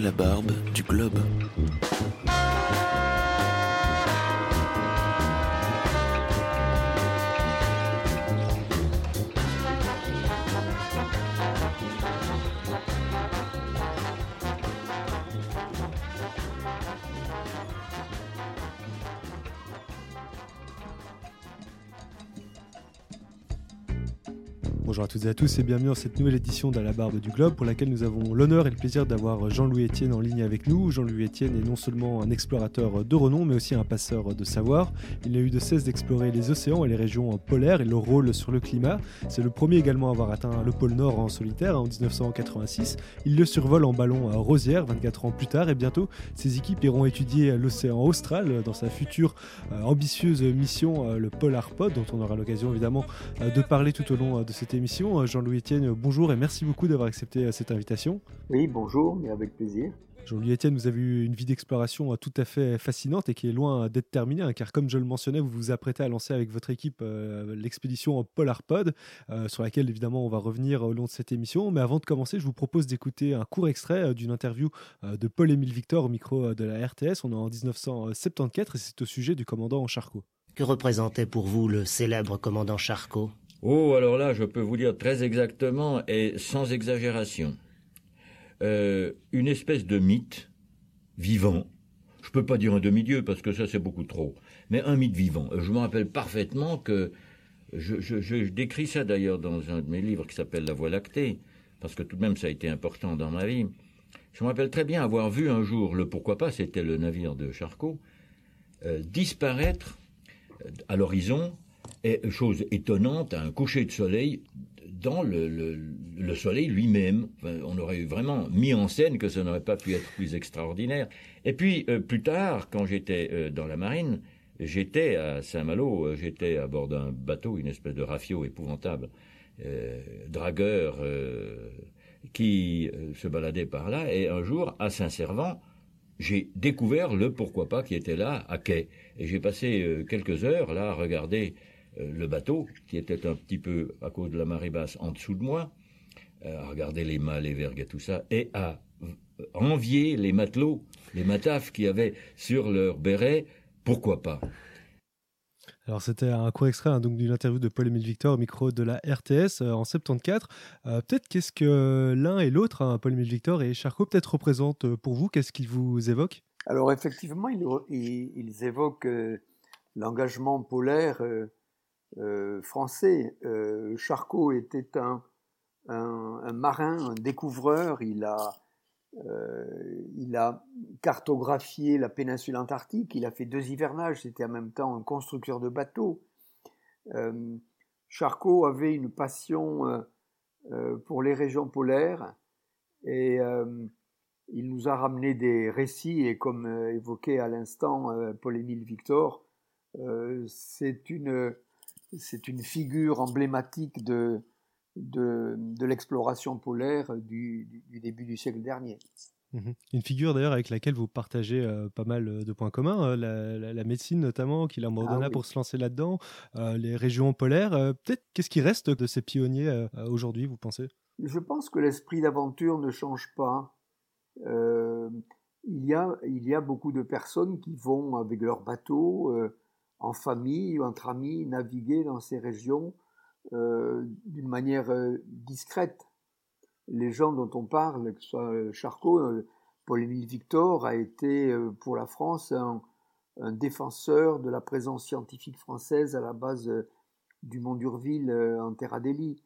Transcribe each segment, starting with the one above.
la barbe toutes et à tous et bienvenue dans cette nouvelle édition d'À la barbe du globe pour laquelle nous avons l'honneur et le plaisir d'avoir Jean-Louis Etienne en ligne avec nous. Jean-Louis Etienne est non seulement un explorateur de renom mais aussi un passeur de savoir. Il n'a eu de cesse d'explorer les océans et les régions polaires et leur rôle sur le climat. C'est le premier également à avoir atteint le pôle Nord en solitaire en 1986. Il le survole en ballon Rosière 24 ans plus tard et bientôt ses équipes iront étudier l'océan austral dans sa future euh, ambitieuse mission, euh, le Polar Pod, dont on aura l'occasion évidemment euh, de parler tout au long de cette émission émission. Jean-Louis Etienne, bonjour et merci beaucoup d'avoir accepté cette invitation. Oui, bonjour, mais avec plaisir. Jean-Louis Etienne, vous avez eu une vie d'exploration tout à fait fascinante et qui est loin d'être terminée, hein, car comme je le mentionnais, vous vous apprêtez à lancer avec votre équipe euh, l'expédition Polarpod, euh, sur laquelle évidemment on va revenir au long de cette émission. Mais avant de commencer, je vous propose d'écouter un court extrait euh, d'une interview de Paul-Émile Victor au micro de la RTS. On est en 1974 et c'est au sujet du commandant Charcot. Que représentait pour vous le célèbre commandant Charcot? Oh, alors là, je peux vous dire très exactement et sans exagération. Euh, une espèce de mythe vivant. Je peux pas dire un demi-dieu parce que ça c'est beaucoup trop, mais un mythe vivant. Je me rappelle parfaitement que je décris ça d'ailleurs dans un de mes livres qui s'appelle La Voie lactée, parce que tout de même ça a été important dans ma vie. Je me rappelle très bien avoir vu un jour le pourquoi pas, c'était le navire de Charcot, euh, disparaître à l'horizon chose étonnante, un coucher de soleil dans le, le, soleil lui-même. on aurait vraiment mis en scène que ça n'aurait pas pu être plus extraordinaire. Et puis, euh, plus tard, quand j'étais euh, dans la marine, j'étais à Saint-Malo, euh, j'étais à bord d'un bateau, une espèce de rafio épouvantable, dragueur, qui se baladait par là, et un jour, à Saint-Servant, j'ai découvert le pourquoi pas qui était là, à quai. Et j'ai passé quelques heures là à regarder le bateau, qui était un petit peu, à cause de la marée basse, en dessous de moi, euh, à regarder les mâts, les vergues et tout ça, et à envier les matelots, les matafs qui avaient sur leur béret, pourquoi pas? Alors c'était un court extrait hein, donc d'une interview de Paul-Émile Victor au micro de la RTS euh, en 74. peut-être qu'est-ce que l'un et l'autre, hein, Paul-Émile Victor et Charcot, peut-être représentent pour vous Qu'est-ce qu'ils vous évoquent? Alors effectivement, ils, évoquent l'engagement polaire euh, français. Euh, Charcot était un, marin, un découvreur. Il a, euh, il a cartographié la péninsule antarctique. Il a fait deux hivernages. C'était en même temps un constructeur de bateaux. Charcot avait une passion pour les régions polaires et il nous a ramené des récits et comme évoqué à l'instant Paul-Émile Victor, c'est une c'est une figure emblématique de, de, l'exploration polaire du, début du siècle dernier. Mhm. Une figure d'ailleurs avec laquelle vous partagez euh, pas mal de points communs, euh, la, médecine notamment, qu'il abandonna ah pour se lancer là-dedans, euh, les régions polaires. Peut-être qu'est-ce qui reste de ces pionniers aujourd'hui, vous pensez? Je pense que l'esprit d'aventure ne change pas. il, y a, il y a beaucoup de personnes qui vont avec leur bateau en famille ou entre amis, naviguer dans ces régions euh, d'une manière euh, discrète. Les gens dont on parle, que ce soit euh, Charcot, Paul-Émile Victor a été pour la France un, défenseur de la présence scientifique française à la base du Mont d'Urville en Terre Adélie.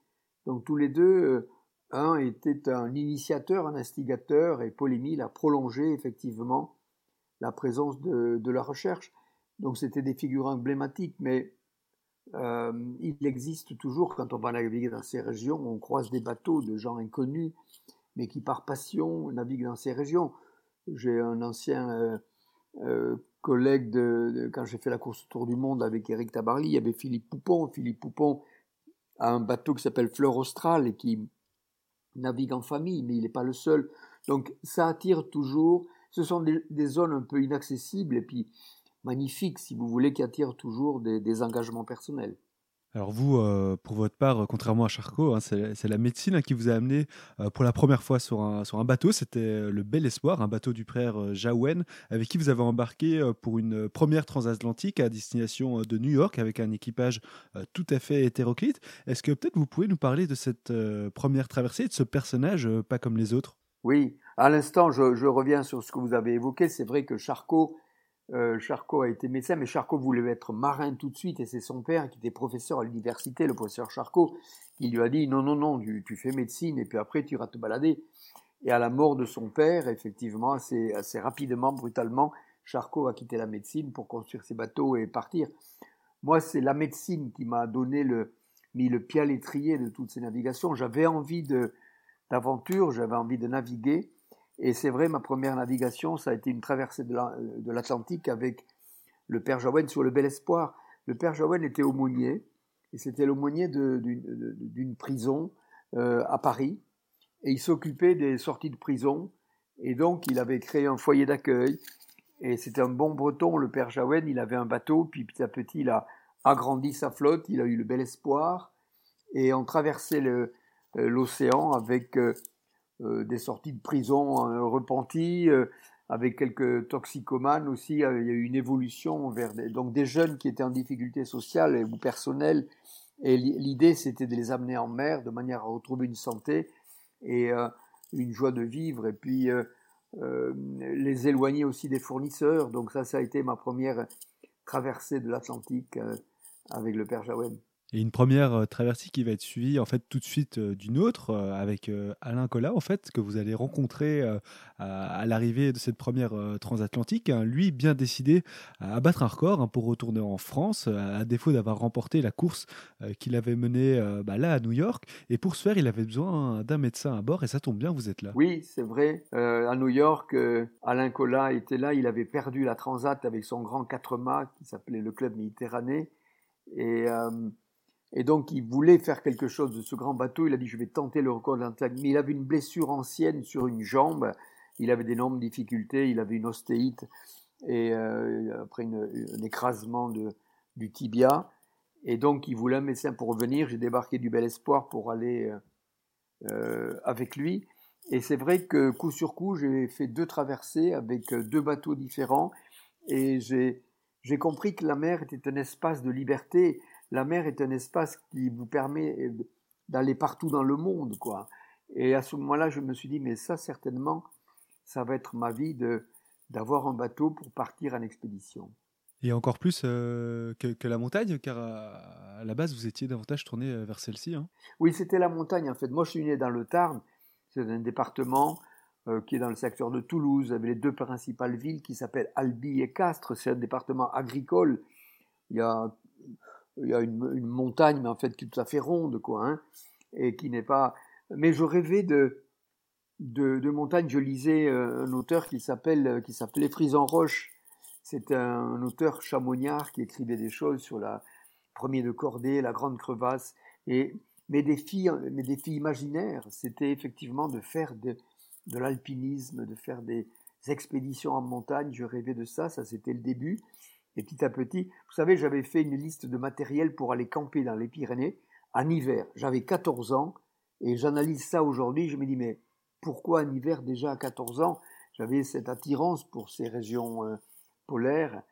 Donc tous les deux, un était un initiateur, un instigateur, et Paul-Émile a prolongé effectivement la présence de, de la recherche. Donc c'était des figures emblématiques, mais euh, il existe toujours, quand on va naviguer dans ces régions, on croise des bateaux de gens inconnus, mais qui par passion naviguent dans ces régions. J'ai un ancien euh, euh, collègue de, quand j'ai fait la course autour du monde avec Eric Tabarly, il y avait Philippe Poupon. Philippe Poupon a un bateau qui s'appelle Fleur Austral et qui navigue en famille, mais il n'est pas le seul. Donc ça attire toujours. Ce sont des, des zones un peu inaccessibles et puis magnifique, si vous voulez, qui attire toujours des, engagements personnels. Alors vous, euh, pour votre part, contrairement à Charcot, hein, c'est la médecine hein, qui vous a amené euh, pour la première fois sur un, sur un bateau. C'était euh, le Bel Espoir, un bateau du frère Jaouen, avec qui vous avez embarqué pour une première transatlantique à destination de New York avec un équipage tout à fait hétéroclite. Est-ce que peut-être vous pouvez nous parler de cette première traversée, de ce personnage pas comme les autres? Oui, à l'instant, je, je, reviens sur ce que vous avez évoqué. C'est vrai que Charcot euh, Charcot a été médecin, mais Charcot voulait être marin tout de suite, et c'est son père qui était professeur à l'université, le professeur Charcot, qui lui a dit non, non, non, tu, fais médecine, et puis après tu iras te balader. Et à la mort de son père, effectivement, assez, assez rapidement, brutalement, Charcot a quitté la médecine pour construire ses bateaux et partir. Moi, c'est la médecine qui m'a donné le, mis le pied à l'étrier de toutes ces navigations. J'avais envie d'aventure, j'avais envie de naviguer, et c'est vrai, ma première navigation, ça a été une traversée de l'Atlantique avec le père Jaouen sur le Bel Espoir. Le père Jaouen était aumônier, et c'était l'aumônier d'une prison euh, à Paris, et il s'occupait des sorties de prison, et donc il avait créé un foyer d'accueil, et c'était un bon breton, le père Jaouen, il avait un bateau, puis petit à petit il a agrandi sa flotte, il a eu le Bel Espoir, et on traversait euh, l'océan avec... Euh, des sorties de prison euh, repenties, euh, avec quelques toxicomanes aussi. il y a eu une évolution vers des, donc des jeunes qui étaient en difficulté sociale ou personnelle. Et l'idée, c'était de les amener en mer de manière à retrouver une santé et une joie de vivre. Et puis les éloigner aussi des fournisseurs. Donc ça, ça a été ma première traversée de l'Atlantique avec le père Jaouen et une première euh, traversée qui va être suivie en fait tout de suite euh, d'une autre euh, avec Alain Collat en fait que vous allez rencontrer à, l'arrivée de cette première transatlantique. Hein. lui bien décidé à battre un record hein, pour retourner en France à défaut d'avoir remporté la course qu'il avait menée bah, là à New York. Et pour ce faire, il avait besoin d'un médecin à bord et ça tombe bien, vous êtes là. Oui, c'est vrai. à New York, Alain Collat était là. Il avait perdu la transat avec son grand 4 mâts qui s'appelait le Club Méditerranée et et donc, il voulait faire quelque chose de ce grand bateau. Il a dit, je vais tenter le record de l'Antarctique. Mais il avait une blessure ancienne sur une jambe. Il avait d'énormes difficultés. Il avait une ostéite et euh, après un écrasement de, du tibia. Et donc, il voulait un médecin pour revenir. J'ai débarqué du Bel Espoir pour aller euh, euh avec lui. Et c'est vrai que coup sur coup, j'ai fait deux traversées avec deux bateaux différents. Et j'ai compris que la mer était un espace de liberté la mer est un espace qui vous permet euh, d'aller partout dans le monde, quoi. Et à ce moment-là, je me suis dit, mais ça, certainement, ça va être ma vie de d'avoir un bateau pour partir en expédition. Et encore plus euh, que, la montagne, car à, la base, vous étiez davantage tourné euh, vers celle-ci. Hein. Oui, c'était la montagne, en fait. Moi, je suis né dans le Tarn, c'est un département qui est dans le secteur de Toulouse, avec les deux principales villes qui s'appellent Albi et Castres. C'est un département agricole. Il y a il y a une, montagne, mais en fait qui est tout à fait ronde, quoi, hein, et qui n'est pas. Mais je rêvais de, de, montagne. Je lisais euh, un auteur qui s'appelle, euh, qui s'appelait Frison Roche. C'est un, auteur chamonniard qui écrivait des choses sur la premier de cordée, la grande crevasse. Et mes défis, mes défis imaginaires, c'était effectivement de faire de, de l'alpinisme, de faire des expéditions en montagne. Je rêvais de ça. Ça, c'était le début. Et petit à petit, vous savez, j'avais fait une liste de matériel pour aller camper dans les Pyrénées en hiver. J'avais 14 ans et j'analyse ça aujourd'hui. Je me dis, mais pourquoi en hiver déjà à 14 ans J'avais cette attirance pour ces régions euh, polaires,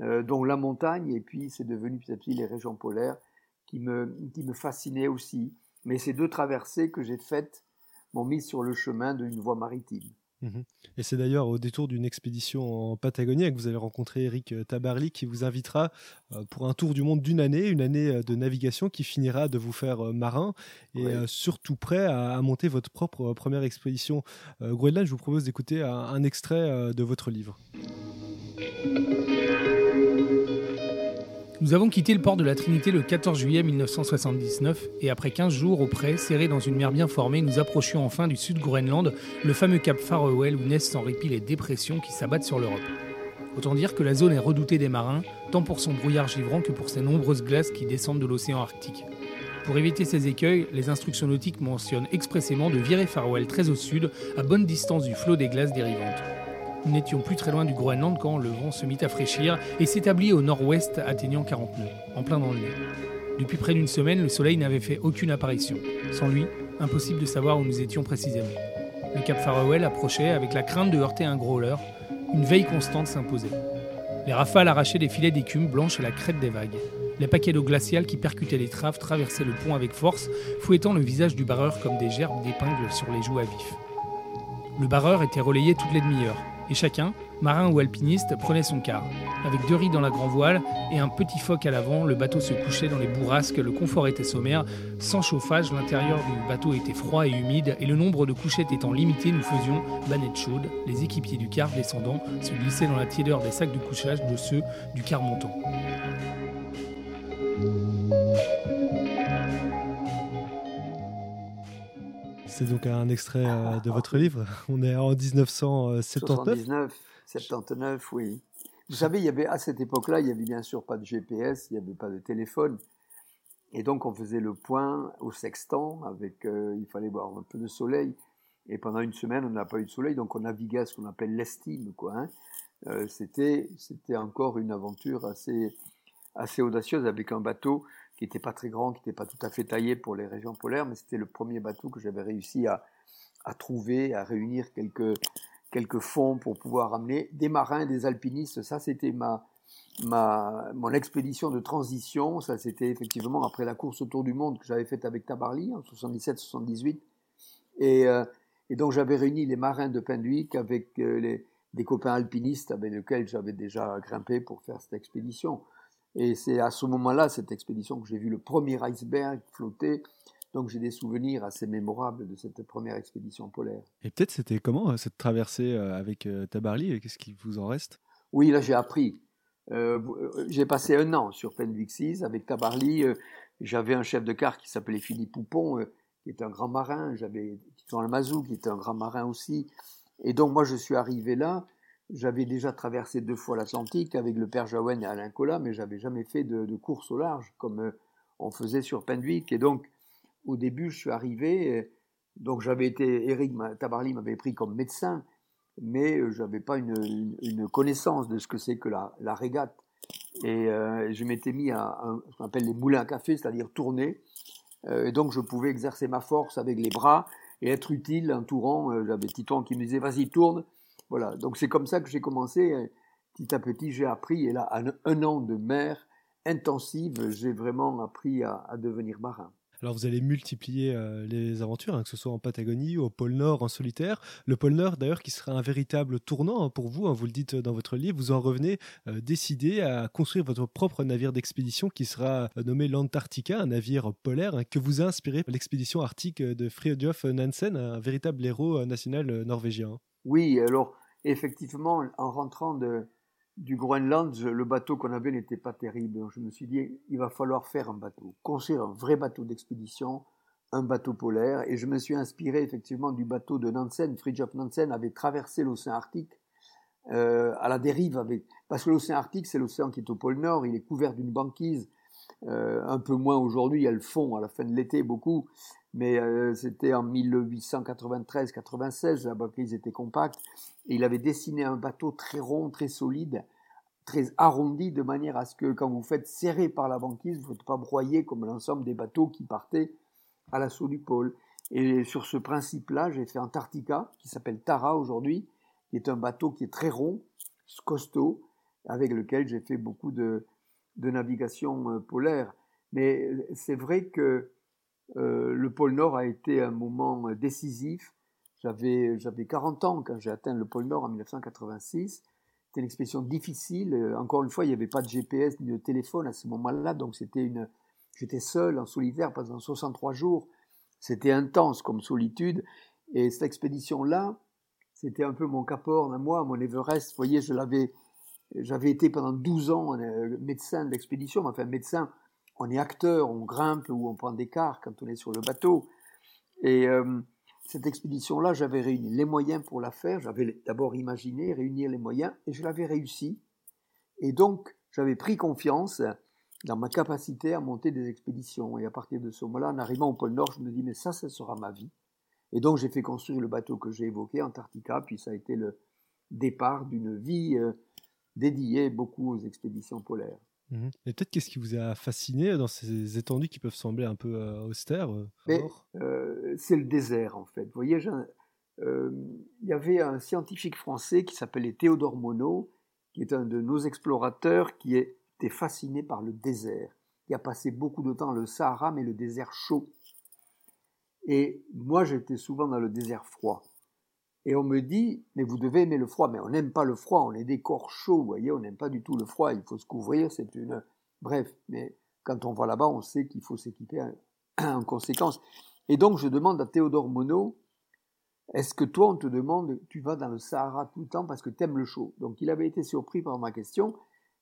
euh, dont la montagne, et puis c'est devenu petit à petit les régions polaires qui me, qui me fascinaient aussi. Mais ces deux traversées que j'ai faites m'ont mis sur le chemin d'une voie maritime. Mhm. Et c'est d'ailleurs au détour d'une expédition en Patagonie que vous allez rencontrer Eric euh, Tabarly qui vous invitera euh, pour un tour du monde d'une année, une année euh, de navigation qui finira de vous faire marin et surtout prêt à, monter votre propre première expédition Groenland. Je vous propose d'écouter un extrait de votre livre. Nous avons quitté le port de la Trinité le 14 juillet 1979 et après 15 jours au près, serrés dans une mer bien formée, nous approchions enfin du sud Groenland, le fameux cap Farewell où naissent sans répit les dépressions qui s'abattent sur l'Europe. Autant dire que la zone est redoutée des marins, tant pour son brouillard givrant que pour ses nombreuses glaces qui descendent de l'océan Arctique. Pour éviter ces écueils, les instructions nautiques mentionnent expressément de virer Farewell très au sud, à bonne distance du flot des glaces dérivantes. Nous n'étions plus très loin du Groenland quand le vent se mit à fraîchir et s'établit au nord-ouest atteignant 40 nœuds, en plein dans le nez. Depuis près d'une semaine, le soleil n'avait fait aucune apparition. Sans lui, impossible de savoir où nous étions précisément. Le cap Farewell approchait avec la crainte de heurter un growler. Une veille constante s'imposait. Les rafales arrachaient des filets d'écume blanche à la crête des vagues. Les paquets d'eau glaciale qui percutaient les traves traversaient le pont avec force, fouettant le visage du barreur comme des gerbes d'épingles sur les joues à vif. Le barreur était relayé toutes les demi-heures, et chacun, marin ou alpiniste, prenait son quart. Avec deux riz dans la grand voile et un petit foc à l'avant, le bateau se couchait dans les bourrasques, le confort était sommaire. Sans chauffage, l'intérieur du bateau était froid et humide, et le nombre de couchettes étant limité, nous faisions banette chaude. Les équipiers du quart descendant se glissaient dans la tiédeur des sacs de couchage de ceux du quart montant. C'est donc un extrait euh, de votre livre. On est en 1979. 79, 79, oui. Vous savez, il y avait à cette époque-là, il y avait bien sûr pas de GPS, il n'y avait pas de téléphone, et donc on faisait le point au sextant avec, euh, il fallait voir un peu de soleil. Et pendant une semaine, on n'a pas eu de soleil, donc on naviguait à ce qu'on appelle l'estime. Hein. Euh, c'était, c'était encore une aventure assez audacieuse avec un bateau qui n'était pas très grand, qui n'était pas tout à fait taillé pour les régions polaires, mais c'était le premier bateau que j'avais réussi à, trouver, à réunir quelques, fonds pour pouvoir amener des marins, des alpinistes. Ça, c'était ma, mon expédition de transition. Ça, c'était effectivement après la course autour du monde que j'avais faite avec Tabarly en 77-78. Et, euh, donc, j'avais réuni les marins de Penduic avec euh, des copains alpinistes avec lesquels j'avais déjà grimpé pour faire cette expédition. Et c'est à ce moment-là, cette expédition, que j'ai vu le premier iceberg flotter. Donc j'ai des souvenirs assez mémorables de cette première expédition polaire. Et peut-être c'était comment euh, cette traversée euh, avec euh, Tabarly Qu'est-ce qui vous en reste? Oui, là j'ai appris. Euh, j'ai passé un an sur Penvixis avec Tabarly. j'avais un chef de quart qui s'appelait Philippe Poupon, qui est un grand marin. J'avais Titon Almazou, qui était un grand marin aussi. Et donc moi je suis arrivé là j'avais déjà traversé deux fois l'Atlantique avec le père Jaouen et Alain Collat, mais j'avais jamais fait de, course au large comme euh, on faisait sur Penduic. Et donc, au début, je suis arrivé, donc j'avais été, Eric Tabarly m'avait pris comme médecin, mais euh, je n'avais pas une, connaissance de ce que c'est que la, régate. Et euh, je m'étais mis à, ce qu'on appelle les moulins à café, c'est-à-dire tourner. et donc, je pouvais exercer ma force avec les bras et être utile entourant. J'avais Titon qui me disait, vas-y, tourne. Voilà, donc c'est comme ça que j'ai commencé. Petit à petit, j'ai appris, et là, un, an de mer intensive, j'ai vraiment appris à, devenir marin. Alors vous allez multiplier euh, les aventures, hein, que ce soit en Patagonie, au pôle Nord, en solitaire. Le pôle Nord, d'ailleurs, qui sera un véritable tournant hein, pour vous, hein, vous le dites dans votre livre, vous en revenez euh, décidé à construire votre propre navire d'expédition qui sera euh, nommé l'Antarctica, un navire polaire que vous a inspiré l'expédition arctique de Fridtjof Nansen, un véritable héros national norvégien. Oui, alors effectivement, en rentrant du Groenland, le bateau qu'on avait n'était pas terrible. je me suis dit, il va falloir faire un bateau, construire un vrai bateau d'expédition, un bateau polaire. Et je me suis inspiré effectivement du bateau de Nansen. Fridtjof Nansen avait traversé l'océan Arctique euh, à la dérive, parce que l'océan Arctique, c'est l'océan qui est au pôle Nord, il est couvert d'une banquise. Euh, un peu moins aujourd'hui, il y a le fond à la fin de l'été, beaucoup, mais euh, c'était en 1893-96, la banquise était compacte, et il avait dessiné un bateau très rond, très solide, très arrondi, de manière à ce que quand vous faites serrer par la banquise, vous ne faites pas broyer comme l'ensemble des bateaux qui partaient à l'assaut du pôle. Et sur ce principe-là, j'ai fait Antarctica, qui s'appelle Tara aujourd'hui, qui est un bateau qui est très rond, costaud, avec lequel j'ai fait beaucoup de, navigation euh, polaire. Mais c'est vrai que euh, le pôle Nord a été un moment euh, décisif. J'avais, j'avais 40 ans quand j'ai atteint le pôle Nord en 1986. C'était une expédition difficile. Euh, encore une fois, il n'y avait pas de GPS ni de téléphone à ce moment-là, donc c'était une. J'étais seul en solitaire pendant 63 jours. C'était intense comme solitude. Et cette expédition-là, c'était un peu mon Cap-Horn à moi, mon Everest. Vous voyez, je l'avais, j'avais été pendant 12 ans médecin de l'expédition, enfin médecin on est acteur, on grimpe ou on prend des cars quand on est sur le bateau. Et euh, cette expédition-là, j'avais réuni les moyens pour la faire. J'avais d'abord imaginé réunir les moyens et je l'avais réussi. Et donc, j'avais pris confiance dans ma capacité à monter des expéditions. Et à partir de ce moment-là, en arrivant au pôle Nord, je me dis, mais ça, ça sera ma vie. Et donc, j'ai fait construire le bateau que j'ai évoqué, Antarctica, puis ça a été le départ d'une vie euh, dédiée beaucoup aux expéditions polaires. Mhm. Et peut-être qu'est-ce qui vous a fasciné dans ces étendues qui peuvent sembler un peu austères C'est le désert en fait. Vous voyez, il y avait un scientifique français qui s'appelait Théodore Monod, qui est un de nos explorateurs, qui était fasciné par le désert, qui a passé beaucoup de temps dans le Sahara, mais le désert chaud. Et moi, j'étais souvent dans le désert froid. Et on me dit, mais vous devez aimer le froid. Mais on n'aime pas le froid, on est des corps chauds, vous voyez, on n'aime pas du tout le froid, il faut se couvrir, c'est une... Bref, mais quand on va là-bas, on sait qu'il faut s'équiper en conséquence. Et donc, je demande à Théodore Monod, est-ce que toi, on te demande, tu vas dans le Sahara tout le temps parce que tu aimes le chaud? Donc, il avait été surpris par ma question.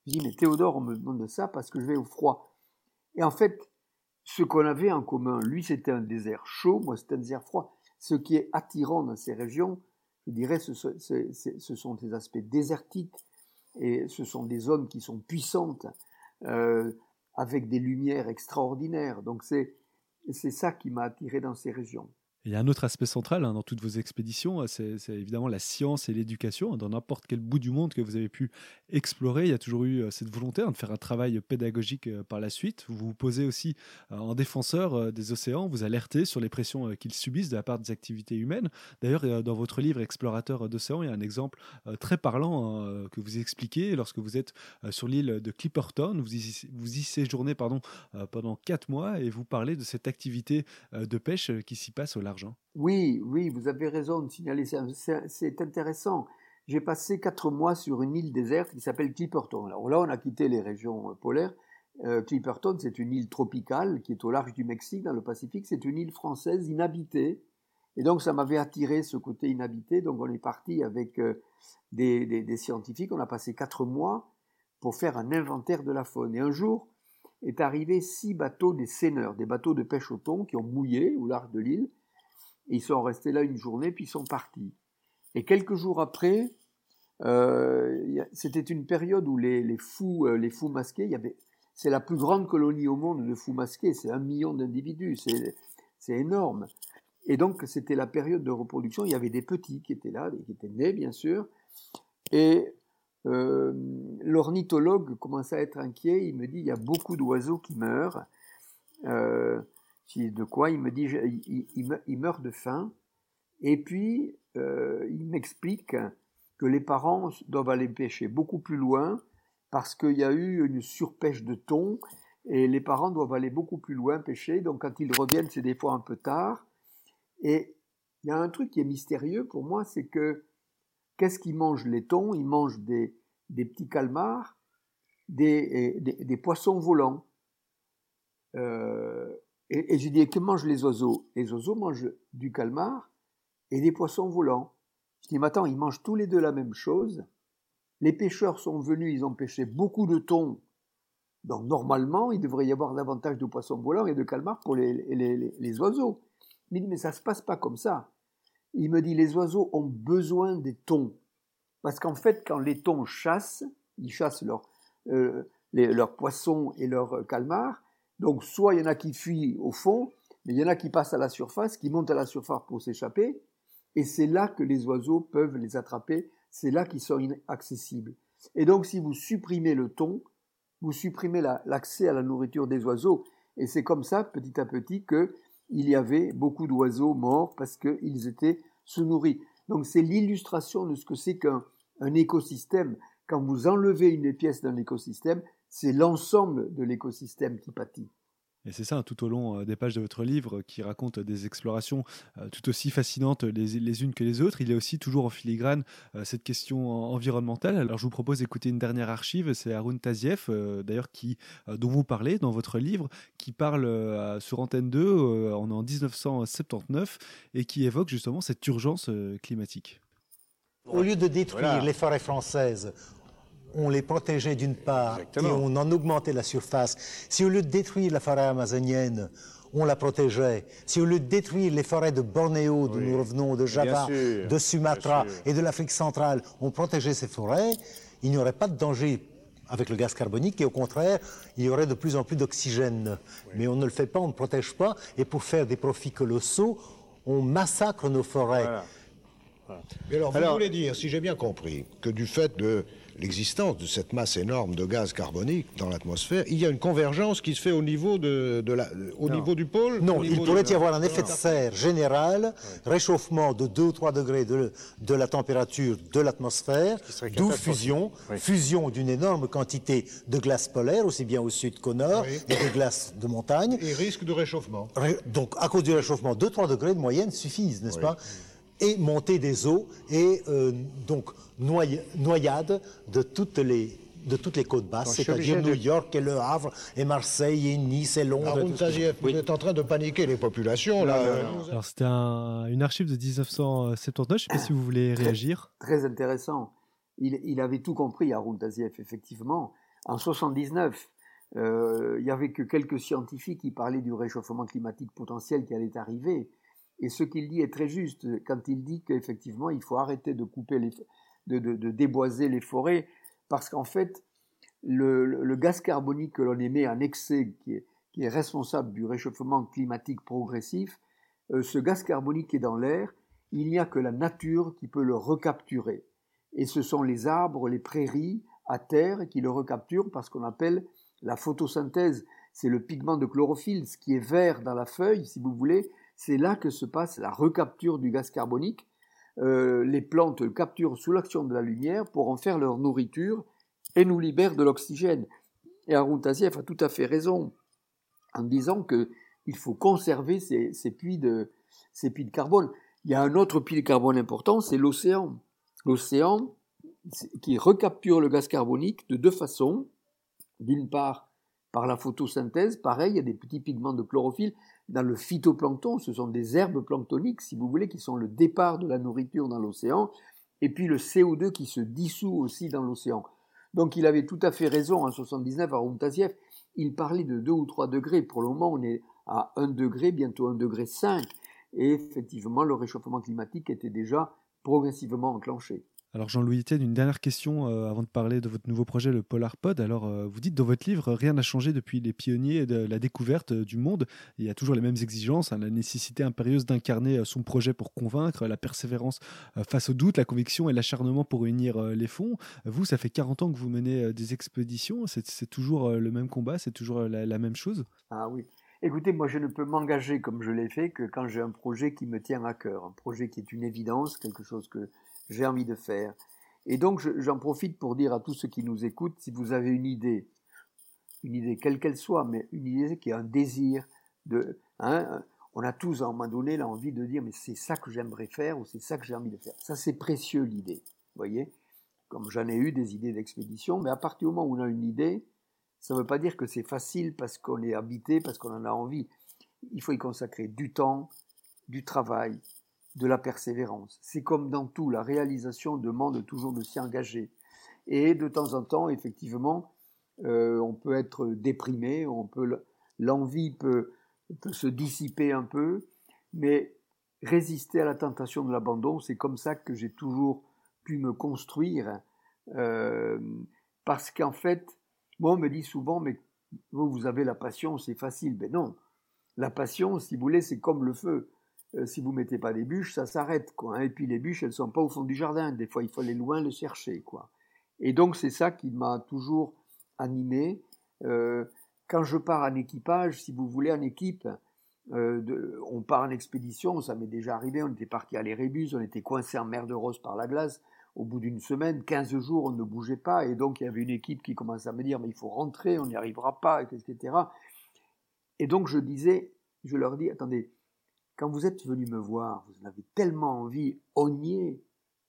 Je dis, mais Théodore, on me demande ça parce que je vais au froid. Et en fait, ce qu'on avait en commun, lui, c'était un désert chaud, moi, c'était un désert froid. Ce qui est attirant dans ces régions, je dirais, ce, sont des aspects désertiques et ce sont des zones qui sont puissantes, euh, avec des lumières extraordinaires. Donc, c'est ça qui m'a attiré dans ces régions. Il y a un autre aspect central hein, dans toutes vos expéditions, c'est évidemment la science et l'éducation. Dans n'importe quel bout du monde que vous avez pu explorer, il y a toujours eu euh, cette volonté hein, de faire un travail pédagogique euh, par la suite. Vous vous posez aussi euh, en défenseur des océans, vous alertez sur les pressions qu'ils subissent de la part des activités humaines. D'ailleurs, dans votre livre Explorateur d'océan, il y a un exemple très parlant hein, que vous expliquez lorsque vous êtes sur l'île de Clipperton. Vous y, séjournez pendant quatre mois et vous parlez de cette activité de pêche qui s'y passe au large oui, oui, vous avez raison de signaler, c'est intéressant. J'ai passé quatre mois sur une île déserte qui s'appelle Clipperton. Alors là, on a quitté les régions euh, polaires. Euh, Clipperton, c'est une île tropicale qui est au large du Mexique, dans le Pacifique. C'est une île française inhabitée. Et donc, ça m'avait attiré ce côté inhabité. Donc, on est parti avec euh, des, des, scientifiques. On a passé quatre mois pour faire un inventaire de la faune. Et un jour, est arrivé six bateaux des seineurs, des bateaux de pêche au thon qui ont mouillé au large de l'île ils sont restés là une journée, puis ils sont partis. Et quelques jours après, euh, c'était une période où les, fous, euh, les fous masqués, il y avait, c'est la plus grande colonie au monde de fous masqués, c'est un million d'individus, c'est, énorme. Et donc c'était la période de reproduction, il y avait des petits qui étaient là, qui étaient nés bien sûr, et euh, l'ornithologue commence à être inquiet, il me dit il y a beaucoup d'oiseaux qui meurent de quoi il me dit il, meurt de faim et puis euh, il m'explique que les parents doivent aller pêcher beaucoup plus loin parce qu'il y a eu une surpêche de thon et les parents doivent aller beaucoup plus loin pêcher donc quand ils reviennent c'est des fois un peu tard. Et il y a un truc qui est mystérieux pour moi c'est que qu'est-ce qu'ils mangent les thons? Ils mangent des, petits calmars des, poissons volants. Euh, et, je dis, que mangent les oiseaux? Les oiseaux mangent du calmar et des poissons volants. Je dis, mais attends, ils mangent tous les deux la même chose. Les pêcheurs sont venus, ils ont pêché beaucoup de thon. Donc normalement, il devrait y avoir davantage de poissons volants et de calmars pour les, les, oiseaux. Mais il dit, mais ça ne se passe pas comme ça. Il me dit, les oiseaux ont besoin des thons. Parce qu'en fait, quand les thons chassent, ils chassent euh, leurs poissons et leurs calmars, donc soit il y en a qui fuient au fond, mais il y en a qui passent à la surface, qui montent à la surface pour s'échapper, et c'est là que les oiseaux peuvent les attraper, c'est là qu'ils sont inaccessibles. Et donc si vous supprimez le thon, vous supprimez l'accès à la nourriture des oiseaux, et c'est comme ça, petit à petit, qu'il y avait beaucoup d'oiseaux morts parce qu'ils étaient sous-nourris. Donc c'est l'illustration de ce que c'est qu'un écosystème. Quand vous enlevez une pièce d'un écosystème, c'est l'ensemble de l'écosystème qui pâtit. Et c'est ça, tout au long euh, des pages de votre livre, qui raconte des explorations euh, tout aussi fascinantes les, unes que les autres. Il y a aussi toujours en filigrane euh, cette question environnementale. Alors je vous propose d'écouter une dernière archive, c'est Arun Taziev, d'ailleurs, qui, dont vous parlez dans votre livre, qui parle sur Antenne 2 en 1979 et qui évoque justement cette urgence climatique. Au lieu de détruire les forêts françaises, on les protégeait d'une part et on en augmentait la surface, si au lieu de détruire la forêt amazonienne, on la protégeait, si au lieu de détruire les forêts de Bornéo, d'où nous revenons, de Java, de Sumatra et de l'Afrique centrale, on protégeait ces forêts, il n'y aurait pas de danger avec le gaz carbonique et au contraire, il y aurait de plus en plus d'oxygène. Mais on ne le fait pas, on ne protège pas et pour faire des profits colossaux, on massacre nos forêts. Mais alors, vous voulez dire, si j'ai bien compris, que du fait de l'existence de cette masse énorme de gaz carbonique dans l'atmosphère, il y a une convergence qui se fait au niveau, de, la, au niveau du pôle Non, il pourrait y avoir un effet de serre général, réchauffement de 2 ou 3 degrés de, de la température de l'atmosphère, d'où fusion, fusion d'une énorme quantité de glace polaire, aussi bien au sud qu'au nord, et de glace de montagne. Et risque de réchauffement. Donc, à cause du réchauffement, 2-3 degrés de moyenne suffisent, n'est-ce pas? Et montée des eaux et euh, donc noyade de toutes les de toutes les côtes basses, c'est-à-dire New York et Le Havre et Marseille et Nice et Londres. vous êtes en train de paniquer les populations là. Alors c'était une archive de 1979, je ne sais pas si vous voulez réagir. Très, intéressant. Il, avait tout compris, Haroun Tazieff, effectivement. En 79, euh, il n'y avait que quelques scientifiques qui parlaient du réchauffement climatique potentiel qui allait arriver. Et ce qu'il dit est très juste quand il dit qu'effectivement, il faut arrêter de couper de, déboiser les forêts, parce qu'en fait, le, gaz carbonique que l'on émet en excès, qui est, responsable du réchauffement climatique progressif, euh, ce gaz carbonique est dans l'air, il n'y a que la nature qui peut le recapturer. Et ce sont les arbres, les prairies à terre qui le recapturent parce qu'on appelle la photosynthèse. C'est le pigment de chlorophylle, ce qui est vert dans la feuille, si vous voulez, c'est là que se passe la recapture du gaz carbonique. Euh, les plantes le capturent sous l'action de la lumière pour en faire leur nourriture et nous libèrent de l'oxygène. Et Arun a tout à fait raison en disant qu'il faut conserver ces, puits de, ces puits de carbone. Il y a un autre puits de carbone important, c'est l'océan. L'océan qui recapture le gaz carbonique de deux façons. D'une part, par la photosynthèse, pareil, il y a des petits pigments de chlorophylle dans le phytoplancton, ce sont des herbes planctoniques, si vous voulez, qui sont le départ de la nourriture dans l'océan, et puis le CO2 qui se dissout aussi dans l'océan. Donc il avait tout à fait raison en 79 à Rumtasiev, il parlait de 2 ou 3 degrés, pour le moment on est à 1 degré, bientôt 1 degré 5, et effectivement le réchauffement climatique était déjà progressivement enclenché. Alors Jean-Louis Etienne, une dernière question euh, avant de parler de votre nouveau projet, le Polar Pod. Alors euh, vous dites dans votre livre, rien n'a changé depuis les pionniers de la découverte euh, du monde. Il y a toujours les mêmes exigences, hein, la nécessité impérieuse d'incarner son projet pour convaincre, la persévérance face au doute, la conviction et l'acharnement pour réunir les fonds. Vous, ça fait 40 ans que vous menez des expéditions. C'est toujours le même combat, c'est toujours la, la même chose? Ah oui. Écoutez, moi je ne peux m'engager comme je l'ai fait que quand j'ai un projet qui me tient à cœur, un projet qui est une évidence, quelque chose que j'ai envie de faire. Et donc j'en profite pour dire à tous ceux qui nous écoutent, si vous avez une idée, une idée quelle qu'elle soit, mais une idée qui a un désir de... Hein, on a tous à un moment donné l'envie de dire mais c'est ça que j'aimerais faire ou c'est ça que j'ai envie de faire. Ça c'est précieux l'idée, voyez Comme j'en ai eu des idées d'expédition, mais à partir du moment où on a une idée, ça ne veut pas dire que c'est facile parce qu'on est habité, parce qu'on en a envie. Il faut y consacrer du temps, du travail, de la persévérance. C'est comme dans tout, la réalisation demande toujours de s'y engager. Et de temps en temps, effectivement, euh, on peut être déprimé, on peut l'envie peut, se dissiper un peu, mais résister à la tentation de l'abandon, c'est comme ça que j'ai toujours pu me construire, euh, parce qu'en fait, moi on me dit souvent, mais vous, vous avez la passion, c'est facile. Mais non, la passion, si vous voulez, c'est comme le feu. Euh, si vous mettez pas des bûches, ça s'arrête, quoi. Hein. Et puis les bûches, elles sont pas au fond du jardin. Des fois, il faut aller loin le chercher, quoi. Et donc, c'est ça qui m'a toujours animé. Euh, quand je pars en équipage, si vous voulez, en équipe, euh, on part en expédition, ça m'est déjà arrivé, on était parti à l'Érébus, on était coincé en mer de Rose par la glace. Au bout d'une semaine, 15 jours, on ne bougeait pas, et donc il y avait une équipe qui commençait à me dire, mais il faut rentrer, on n'y arrivera pas, etc. Et donc je disais, je leur dis, attendez, quand vous êtes venu me voir, vous en avez tellement envie, on y est,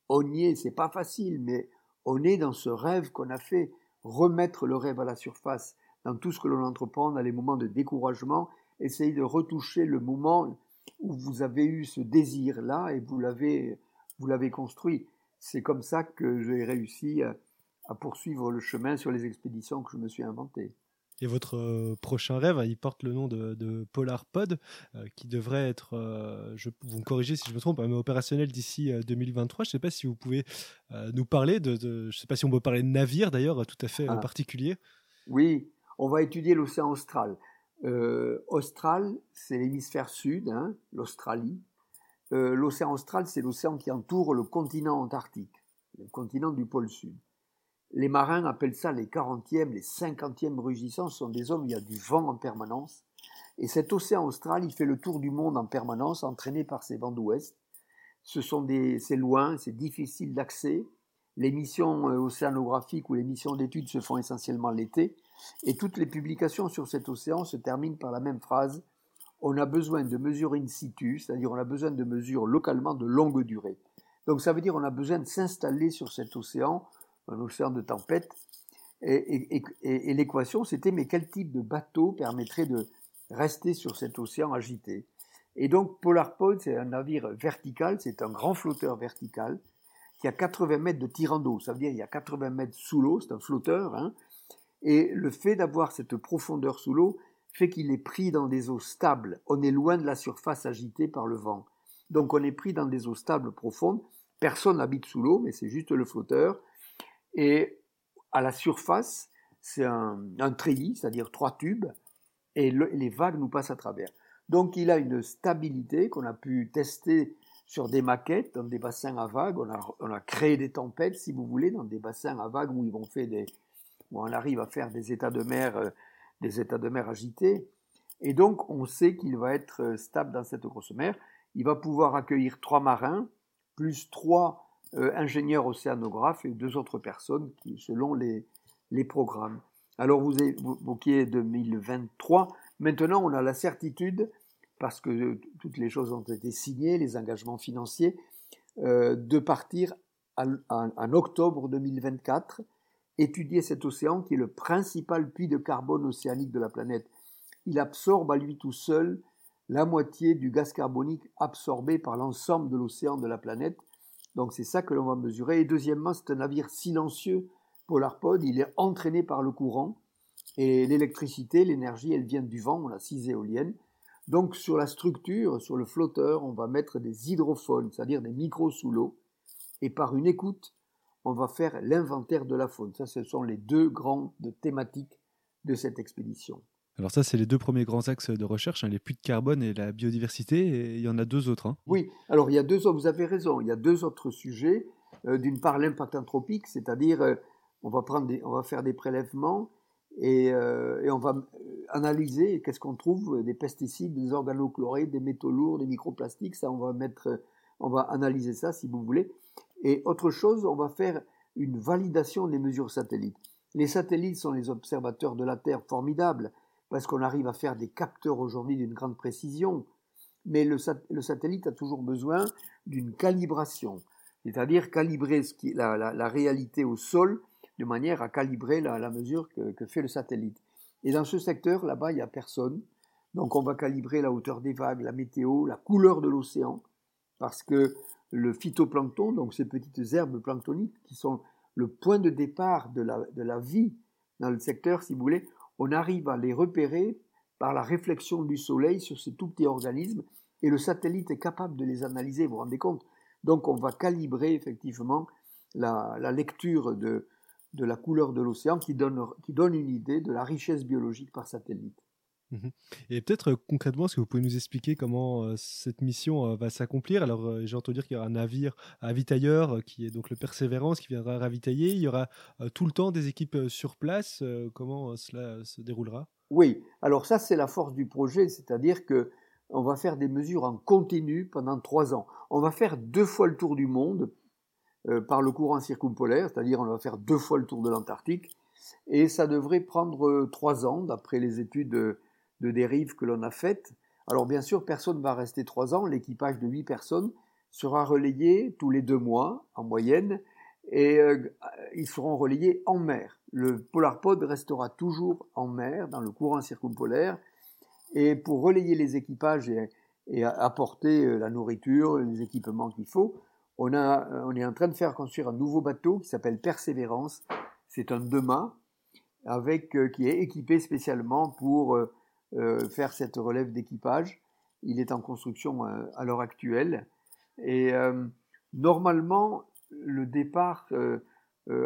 on y est, c'est pas facile, mais on est dans ce rêve qu'on a fait, remettre le rêve à la surface, dans tout ce que l'on entreprend, dans les moments de découragement, essayer de retoucher le moment où vous avez eu ce désir-là et vous l'avez, vous l'avez construit. C'est comme ça que j'ai réussi à poursuivre le chemin sur les expéditions que je me suis inventé. Et votre euh, prochain rêve, il porte le nom de, Polar Pod, euh, qui devrait être, euh, je, vous me corrigez si je me trompe, mais opérationnel d'ici 2023. Je ne sais pas si vous pouvez nous parler de, je ne sais pas si on peut parler de navire d'ailleurs, tout à fait ah. particulier. Oui, on va étudier l'océan austral. austral, c'est l'hémisphère sud, hein, l'Australie. l'océan austral, c'est l'océan qui entoure le continent antarctique, le continent du pôle sud. Les marins appellent ça les 40e, les 50e rugissants. Ce sont des hommes, il y a du vent en permanence. Et cet océan austral, il fait le tour du monde en permanence, entraîné par ces vents d'ouest. Ce sont des, c'est loin, c'est difficile d'accès. Les missions euh, océanographiques ou les missions d'études se font essentiellement l'été. Et toutes les publications sur cet océan se terminent par la même phrase. On a besoin de mesures in situ, c'est-à-dire on a besoin de mesures localement de longue durée. Donc ça veut dire on a besoin de s'installer sur cet océan, un océan de tempête. Et, l'équation, c'était mais quel type de bateau permettrait de rester sur cet océan agité? Et donc Polarpod, c'est un navire vertical, c'est un grand flotteur vertical qui a 80 mètres de tirant d'eau. Ça veut dire qu'il y a 80 mètres sous l'eau, c'est un flotteur. Hein, et le fait d'avoir cette profondeur sous l'eau fait qu'il est pris dans des eaux stables. On est loin de la surface agitée par le vent. Donc on est pris dans des eaux stables profondes. Personne n'habite sous l'eau, mais c'est juste le flotteur. Et à la surface, c'est un, treillis, c'est-à-dire trois tubes, et les vagues nous passent à travers. Donc il a une stabilité qu'on a pu tester sur des maquettes, dans des bassins à vagues. On a, créé des tempêtes, si vous voulez, dans des bassins à vagues où ils vont faire des, où on arrive à faire des états de mer, euh, des états de mer agités. Et donc, on sait qu'il va être euh, stable dans cette grosse mer. Il va pouvoir accueillir trois marins, plus trois euh, ingénieurs océanographes et deux autres personnes qui, selon les, programmes. Alors, vous évoquiez 2023. Maintenant, on a la certitude parce que toutes les choses ont été signées, les engagements financiers, euh, de partir en, octobre 2024, étudier cet océan qui est le principal puits de carbone océanique de la planète. Il absorbe à lui tout seul la moitié du gaz carbonique absorbé par l'ensemble de l'océan de la planète. Donc c'est ça que l'on va mesurer. Et deuxièmement, c'est un navire silencieux, Polarpod, il est entraîné par le courant. Et l'électricité, l'énergie, elle vient du vent, on a six éoliennes. Donc sur la structure, sur le flotteur, on va mettre des hydrophones, c'est-à-dire des micros sous l'eau, et par une écoute, on va faire l'inventaire de la faune. Ça, ce sont les deux grandes thématiques de cette expédition. Alors ça, c'est les deux premiers grands axes de recherche, hein, les puits de carbone et la biodiversité, et il y en a deux autres. Hein. Oui, alors il y a deux autres, vous avez raison, il y a deux autres sujets. Euh, d'une part, l'impact anthropique, c'est-à-dire euh, on, va on va faire des prélèvements euh, et, on va analyser qu'est-ce qu'on trouve des pesticides, des organochlorés, des métaux lourds, des microplastiques. Ça, on va mettre, on va analyser ça si vous voulez. Et autre chose, on va faire une validation des mesures satellites. Les satellites sont les observateurs de la Terre formidables parce qu'on arrive à faire des capteurs aujourd'hui d'une grande précision. Mais le, satellite a toujours besoin d'une calibration, c'est-à-dire calibrer la réalité au sol de manière à calibrer la, mesure que, fait le satellite. Et dans ce secteur, là-bas, il n'y a personne. Donc on va calibrer la hauteur des vagues, la météo, la couleur de l'océan, parce que le phytoplancton, donc ces petites herbes planctoniques qui sont le point de départ de la, de la vie dans le secteur, si vous voulez, on arrive à les repérer par la réflexion du soleil sur ces tout petits organismes, et le satellite est capable de les analyser, vous vous rendez compte? Donc on va calibrer effectivement la, lecture de, la couleur de l'océan qui donne une idée de la richesse biologique par satellite. Mhm. Et peut-être euh, concrètement, est-ce que vous pouvez nous expliquer comment euh, cette mission euh, va s'accomplir? Alors, j'ai entendu dire qu'il y aura un navire ravitailleur qui est donc le Persévérance qui viendra ravitailler. Il y aura tout le temps des équipes sur place. comment cela se déroulera? Oui, alors ça, c'est la force du projet, c'est-à-dire que on va faire des mesures en continu pendant trois ans. On va faire deux fois le tour du monde par le courant circumpolaire, c'est-à-dire on va faire deux fois le tour de l'Antarctique, et ça devrait prendre trois ans, d'après les études de, dérive que l'on a faites. Alors bien sûr, personne ne va rester trois ans, l'équipage de huit personnes sera relayé tous les deux mois en moyenne, et euh, ils seront relayés en mer. Le Polarpod restera toujours en mer, dans le courant circumpolaire, et pour relayer les équipages et apporter la nourriture, les équipements qu'il faut, on, a, euh, on est en train de faire construire un nouveau bateau qui s'appelle Persévérance. C'est un deux-mâts euh, qui est équipé spécialement pour euh, faire cette relève d'équipage. Il est en construction à l'heure actuelle. Et normalement, le départ,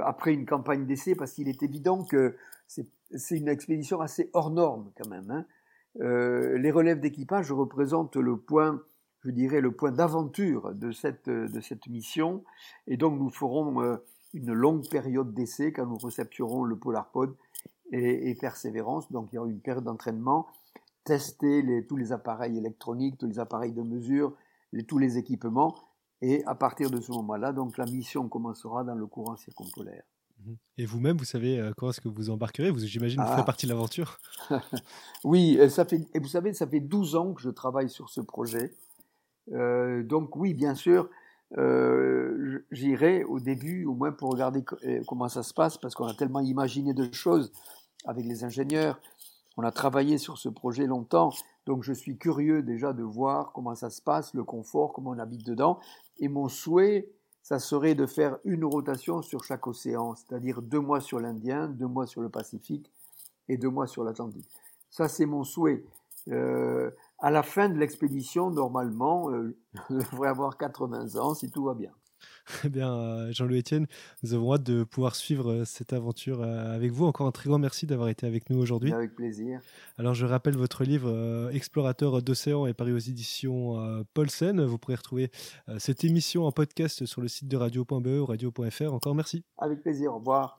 après une campagne d'essai, parce qu'il est évident que c'est une expédition assez hors norme quand même. Hein. les relèves d'équipage représentent le point je dirais, le point d'aventure de cette, de cette mission. Et donc, nous ferons euh, une longue période d'essai quand nous réceptionnerons le Polarpod et, et Persévérance. Donc il y aura une période d'entraînement, tester les, tous les appareils électroniques, tous les appareils de mesure, les, tous les équipements. Et à partir de ce moment-là, donc la mission commencera dans le courant circumpolaire. Et vous-même, vous savez euh, quand est-ce que vous embarquerez? Vous, j'imagine, vous ah. ferez partie de l'aventure. oui, ça fait, et vous savez, ça fait 12 ans que je travaille sur ce projet. Euh, donc oui, bien sûr, euh, j'irai au début, au moins pour regarder euh, comment ça se passe, parce qu'on a tellement imaginé de choses avec les ingénieurs. On a travaillé sur ce projet longtemps, donc je suis curieux déjà de voir comment ça se passe, le confort, comment on habite dedans. Et mon souhait, ça serait de faire une rotation sur chaque océan, c'est-à-dire deux mois sur l'Indien, deux mois sur le Pacifique et deux mois sur l'Atlantique. Ça, c'est mon souhait. Euh, à la fin de l'expédition, normalement, euh, je devrais avoir 80 ans si tout va bien. Eh bien, euh, Jean-Louis Etienne, nous avons hâte de pouvoir suivre euh, cette aventure avec vous. Encore un très grand merci d'avoir été avec nous aujourd'hui. Avec plaisir. Alors, je rappelle votre livre Explorateur d'océan est paru aux éditions Paulsen. Vous pourrez retrouver cette émission en podcast sur le site de radio.be ou radio.fr. Encore merci. Avec plaisir. Au revoir.